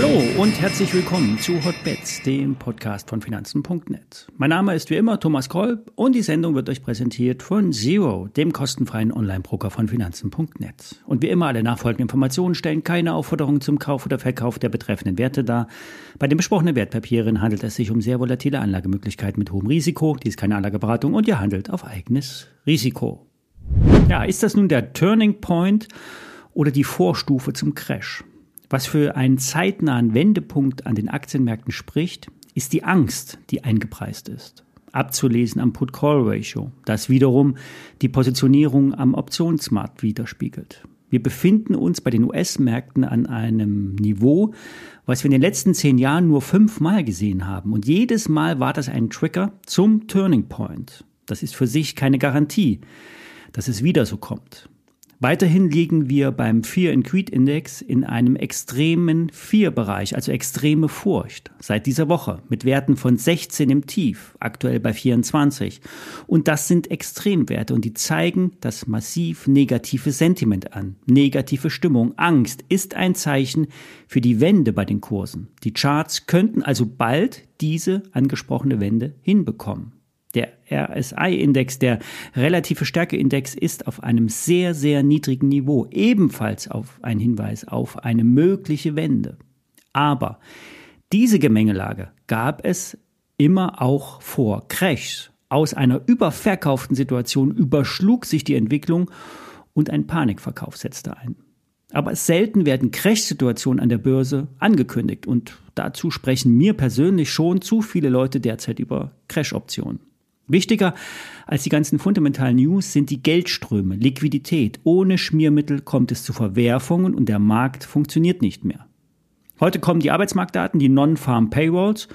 Hallo und herzlich willkommen zu Hotbets, dem Podcast von Finanzen.net. Mein Name ist wie immer Thomas Kolb und die Sendung wird euch präsentiert von Zero, dem kostenfreien Online-Broker von Finanzen.net. Und wie immer alle nachfolgenden Informationen stellen keine Aufforderungen zum Kauf oder Verkauf der betreffenden Werte dar. Bei den besprochenen Wertpapieren handelt es sich um sehr volatile Anlagemöglichkeiten mit hohem Risiko. Dies ist keine Anlageberatung und ihr handelt auf eigenes Risiko. Ja, ist das nun der Turning Point oder die Vorstufe zum Crash? Was für einen zeitnahen Wendepunkt an den Aktienmärkten spricht, ist die Angst, die eingepreist ist. Abzulesen am Put-Call-Ratio, das wiederum die Positionierung am Optionsmarkt widerspiegelt. Wir befinden uns bei den US-Märkten an einem Niveau, was wir in den letzten zehn Jahren nur fünfmal gesehen haben. Und jedes Mal war das ein Trigger zum Turning Point. Das ist für sich keine Garantie, dass es wieder so kommt. Weiterhin liegen wir beim Fear and Creed Index in einem extremen Fear-Bereich, also extreme Furcht, seit dieser Woche mit Werten von 16 im Tief, aktuell bei 24. Und das sind Extremwerte und die zeigen das massiv negative Sentiment an. Negative Stimmung, Angst ist ein Zeichen für die Wende bei den Kursen. Die Charts könnten also bald diese angesprochene Wende hinbekommen. Der RSI-Index, der relative Stärkeindex, ist auf einem sehr, sehr niedrigen Niveau, ebenfalls auf ein Hinweis auf eine mögliche Wende. Aber diese Gemengelage gab es immer auch vor Crashs. Aus einer überverkauften Situation überschlug sich die Entwicklung und ein Panikverkauf setzte ein. Aber selten werden Crash-Situationen an der Börse angekündigt und dazu sprechen mir persönlich schon zu viele Leute derzeit über Crash-Optionen. Wichtiger als die ganzen fundamentalen News sind die Geldströme, Liquidität. Ohne Schmiermittel kommt es zu Verwerfungen und der Markt funktioniert nicht mehr. Heute kommen die Arbeitsmarktdaten, die Non-Farm Payrolls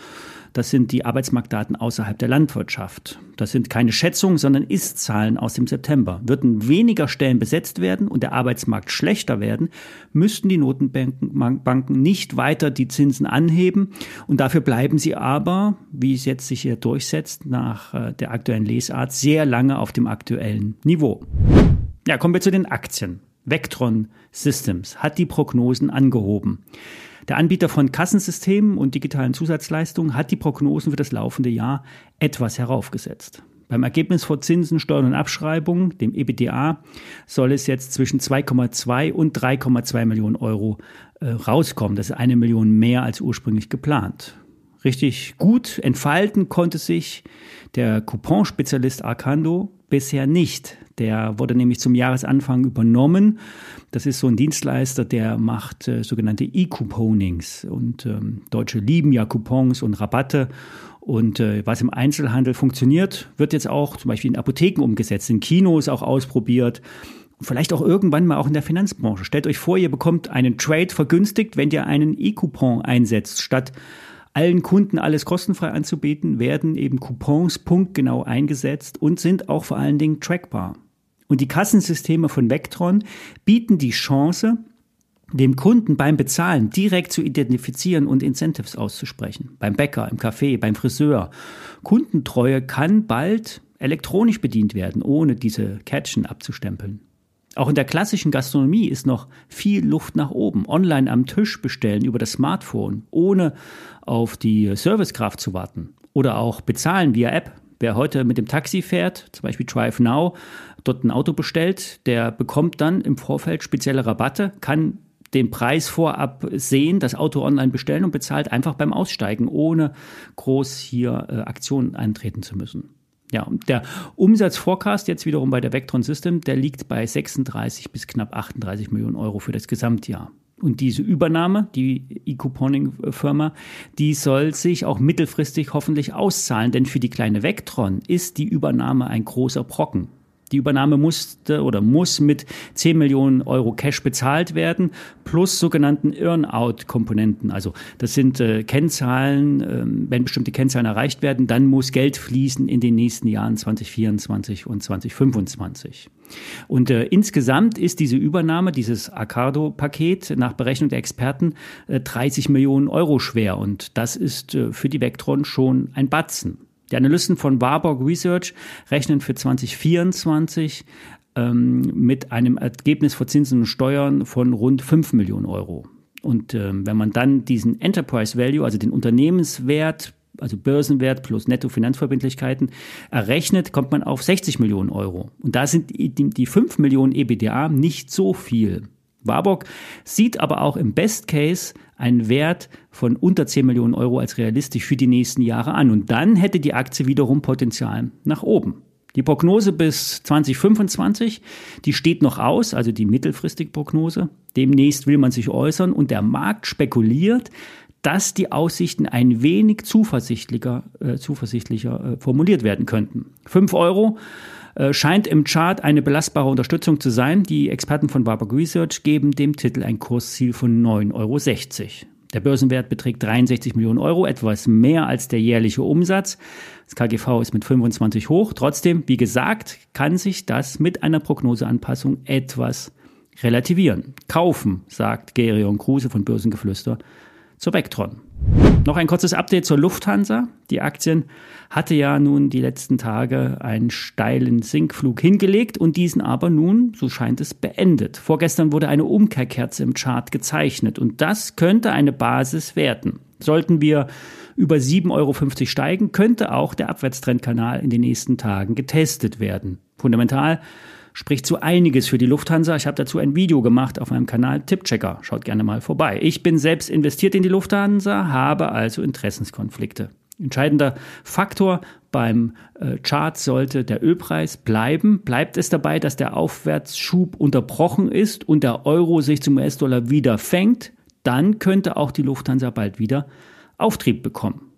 das sind die Arbeitsmarktdaten außerhalb der Landwirtschaft. Das sind keine Schätzungen, sondern Ist-Zahlen aus dem September. Würden weniger Stellen besetzt werden und der Arbeitsmarkt schlechter werden, müssten die Notenbanken nicht weiter die Zinsen anheben. Und dafür bleiben sie aber, wie es jetzt sich hier durchsetzt, nach äh, der aktuellen Lesart, sehr lange auf dem aktuellen Niveau. Ja, kommen wir zu den Aktien. Vectron Systems hat die Prognosen angehoben. Der Anbieter von Kassensystemen und digitalen Zusatzleistungen hat die Prognosen für das laufende Jahr etwas heraufgesetzt. Beim Ergebnis vor Zinsen, Steuern und Abschreibungen, dem EBDA, soll es jetzt zwischen 2,2 und 3,2 Millionen Euro äh, rauskommen. Das ist eine Million mehr als ursprünglich geplant. Richtig gut entfalten konnte sich der Couponspezialist Arcando bisher nicht. Der wurde nämlich zum Jahresanfang übernommen. Das ist so ein Dienstleister, der macht äh, sogenannte E-Couponings. Und ähm, Deutsche lieben ja Coupons und Rabatte. Und äh, was im Einzelhandel funktioniert, wird jetzt auch zum Beispiel in Apotheken umgesetzt, in Kinos auch ausprobiert. Vielleicht auch irgendwann mal auch in der Finanzbranche. Stellt euch vor, ihr bekommt einen Trade vergünstigt, wenn ihr einen E-Coupon einsetzt, statt allen Kunden alles kostenfrei anzubieten, werden eben Coupons punktgenau eingesetzt und sind auch vor allen Dingen trackbar. Und die Kassensysteme von Vectron bieten die Chance, dem Kunden beim Bezahlen direkt zu identifizieren und Incentives auszusprechen. Beim Bäcker, im Café, beim Friseur. Kundentreue kann bald elektronisch bedient werden, ohne diese Catchen abzustempeln. Auch in der klassischen Gastronomie ist noch viel Luft nach oben. Online am Tisch bestellen über das Smartphone, ohne auf die Servicekraft zu warten. Oder auch bezahlen via App. Wer heute mit dem Taxi fährt, zum Beispiel Drive Now, dort ein Auto bestellt, der bekommt dann im Vorfeld spezielle Rabatte, kann den Preis vorab sehen, das Auto online bestellen und bezahlt einfach beim Aussteigen, ohne groß hier äh, Aktionen eintreten zu müssen. Ja, der Umsatzforecast jetzt wiederum bei der Vectron System, der liegt bei 36 bis knapp 38 Millionen Euro für das Gesamtjahr. Und diese Übernahme, die E-Couponing-Firma, die soll sich auch mittelfristig hoffentlich auszahlen, denn für die kleine Vectron ist die Übernahme ein großer Brocken. Die Übernahme musste oder muss mit 10 Millionen Euro Cash bezahlt werden, plus sogenannten Earn-out-Komponenten. Also das sind äh, Kennzahlen, äh, wenn bestimmte Kennzahlen erreicht werden, dann muss Geld fließen in den nächsten Jahren 2024 und 2025. Und äh, insgesamt ist diese Übernahme, dieses Arcado-Paket nach Berechnung der Experten äh, 30 Millionen Euro schwer. Und das ist äh, für die Vectron schon ein Batzen. Die Analysten von Warburg Research rechnen für 2024 ähm, mit einem Ergebnis vor Zinsen und Steuern von rund 5 Millionen Euro. Und ähm, wenn man dann diesen Enterprise Value, also den Unternehmenswert, also Börsenwert plus Nettofinanzverbindlichkeiten errechnet, kommt man auf 60 Millionen Euro. Und da sind die, die 5 Millionen EBDA nicht so viel. Warburg sieht aber auch im Best Case einen Wert von unter 10 Millionen Euro als realistisch für die nächsten Jahre an. Und dann hätte die Aktie wiederum Potenzial nach oben. Die Prognose bis 2025, die steht noch aus, also die mittelfristige Prognose. Demnächst will man sich äußern und der Markt spekuliert, dass die Aussichten ein wenig zuversichtlicher, äh, zuversichtlicher äh, formuliert werden könnten. 5 Euro scheint im Chart eine belastbare Unterstützung zu sein. Die Experten von Warburg Research geben dem Titel ein Kursziel von 9,60 Euro. Der Börsenwert beträgt 63 Millionen Euro, etwas mehr als der jährliche Umsatz. Das KGV ist mit 25 hoch. Trotzdem, wie gesagt, kann sich das mit einer Prognoseanpassung etwas relativieren. Kaufen, sagt Gerion Kruse von Börsengeflüster zur Vectron. Noch ein kurzes Update zur Lufthansa. Die Aktien hatte ja nun die letzten Tage einen steilen Sinkflug hingelegt und diesen aber nun, so scheint es, beendet. Vorgestern wurde eine Umkehrkerze im Chart gezeichnet und das könnte eine Basis werden. Sollten wir über 7,50 Euro steigen, könnte auch der Abwärtstrendkanal in den nächsten Tagen getestet werden. Fundamental spricht so einiges für die Lufthansa. Ich habe dazu ein Video gemacht auf meinem Kanal Tippchecker. Schaut gerne mal vorbei. Ich bin selbst investiert in die Lufthansa, habe also Interessenskonflikte. Entscheidender Faktor beim äh, Chart sollte der Ölpreis bleiben. Bleibt es dabei, dass der Aufwärtsschub unterbrochen ist und der Euro sich zum US-Dollar wieder fängt, dann könnte auch die Lufthansa bald wieder Auftrieb bekommen.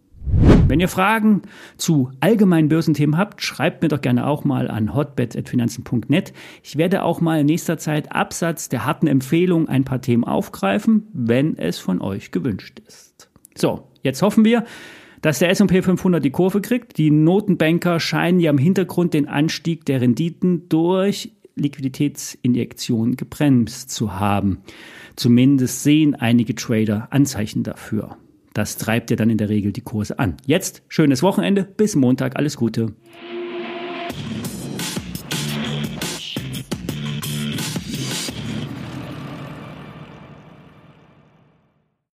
Wenn ihr Fragen zu allgemeinen Börsenthemen habt, schreibt mir doch gerne auch mal an hotbets.finanzen.net. Ich werde auch mal in nächster Zeit absatz der harten Empfehlung ein paar Themen aufgreifen, wenn es von euch gewünscht ist. So, jetzt hoffen wir, dass der S&P 500 die Kurve kriegt. Die Notenbanker scheinen ja im Hintergrund den Anstieg der Renditen durch Liquiditätsinjektionen gebremst zu haben. Zumindest sehen einige Trader Anzeichen dafür. Das treibt ja dann in der Regel die Kurse an. Jetzt schönes Wochenende, bis Montag, alles Gute.